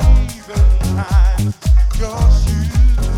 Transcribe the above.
even hide your shoes.